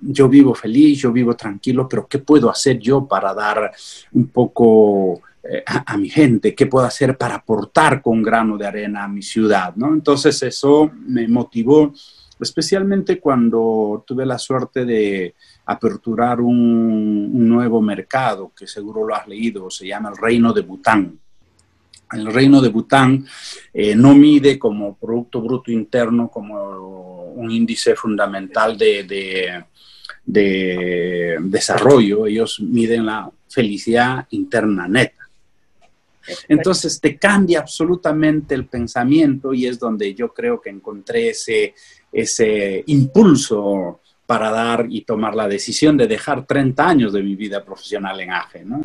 yo vivo feliz, yo vivo tranquilo, pero ¿qué puedo hacer yo para dar un poco eh, a, mi gente? ¿Qué puedo hacer para aportar con grano de arena a mi ciudad? ¿no? Entonces eso me motivó, especialmente cuando tuve la suerte de aperturar un, nuevo mercado, que seguro lo has leído, se llama el Reino de Bután. El Reino de Bután eh, no mide como Producto Bruto Interno como un índice fundamental de, de desarrollo, ellos miden la felicidad interna neta. Entonces te cambia absolutamente el pensamiento y es donde yo creo que encontré ese, ese impulso para dar y tomar la decisión de dejar 30 años de mi vida profesional en AGE. ¿no?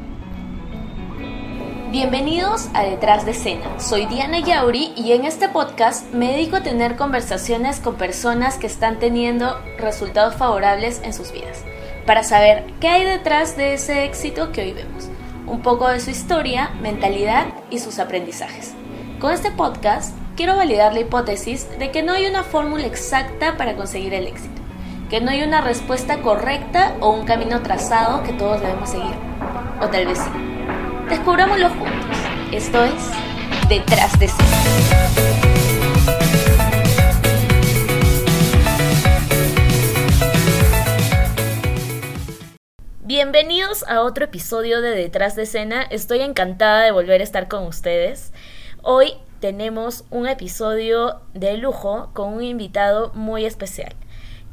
Bienvenidos a Detrás de Escena. Soy Diana Yauri y en este podcast me dedico a tener conversaciones con personas que están teniendo resultados favorables en sus vidas, para saber qué hay detrás de ese éxito que hoy vemos, un poco de su historia, mentalidad y sus aprendizajes. Con este podcast quiero validar la hipótesis de que no hay una fórmula exacta para conseguir el éxito, que no hay una respuesta correcta o un camino trazado que todos debemos seguir, o tal vez sí. Descubrámoslo juntos. Esto es Detrás de Escena. Bienvenidos a otro episodio de Detrás de Escena. Estoy encantada de volver a estar con ustedes. Hoy tenemos un episodio de lujo con un invitado muy especial.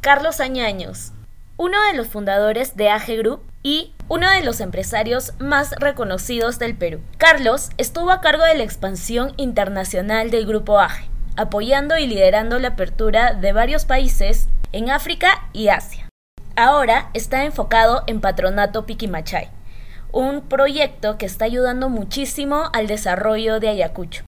Carlos Añaños, uno de los fundadores de AG Group y uno de los empresarios más reconocidos del Perú. Carlos estuvo a cargo de la expansión internacional del Grupo AGE, apoyando y liderando la apertura de varios países en África y Asia. Ahora está enfocado en Patronato Piquimachay, un proyecto que está ayudando muchísimo al desarrollo de Ayacucho.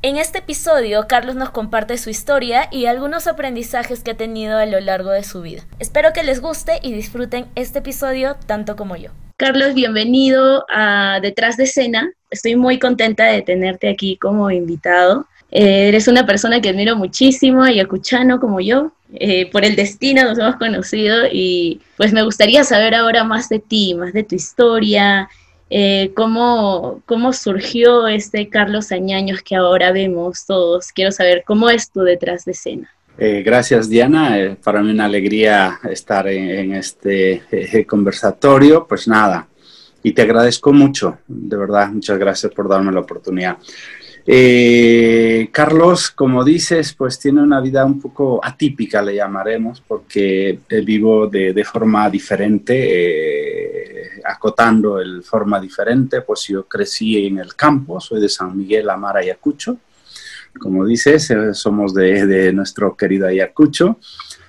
En este episodio, Carlos nos comparte su historia y algunos aprendizajes que ha tenido a lo largo de su vida. Espero que les guste y disfruten este episodio tanto como yo. Carlos, bienvenido a Detrás de Escena. Estoy muy contenta de tenerte aquí como invitado. Eh, eres una persona que admiro muchísimo, ayacuchano como yo. Eh, por el destino nos hemos conocido y pues me gustaría saber ahora más de ti, más de tu historia, eh, cómo, cómo surgió este Carlos Añaños que ahora vemos todos. Quiero saber cómo es tu detrás de escena. Eh, gracias Diana, eh, para mí una alegría estar en, este conversatorio. Pues nada, y te agradezco mucho, de verdad, muchas gracias por darme la oportunidad. Carlos, como dices, pues tiene una vida un poco atípica, le llamaremos, porque vivo de, de forma diferente acotando el forma diferente, pues yo crecí en el campo, soy de San Miguel, Amara, Ayacucho. Como dices, eh, somos de, nuestro querido Ayacucho.